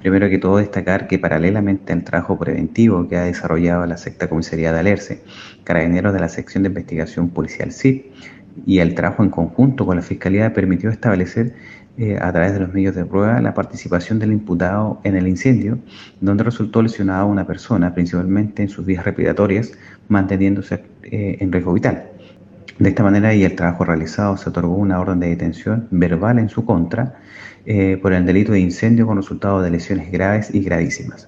Primero que todo, destacar que paralelamente al trabajo preventivo que ha desarrollado la secta comisaría de Alerce, carabineros de la sección de investigación policial CIP y el trabajo en conjunto con la Fiscalía permitió establecer eh, a través de los medios de prueba la participación del imputado en el incendio, donde resultó lesionada una persona, principalmente en sus vías respiratorias, manteniéndose eh, en riesgo vital. De esta manera y el trabajo realizado se otorgó una orden de detención verbal en su contra eh, por el delito de incendio con resultado de lesiones graves y gravísimas.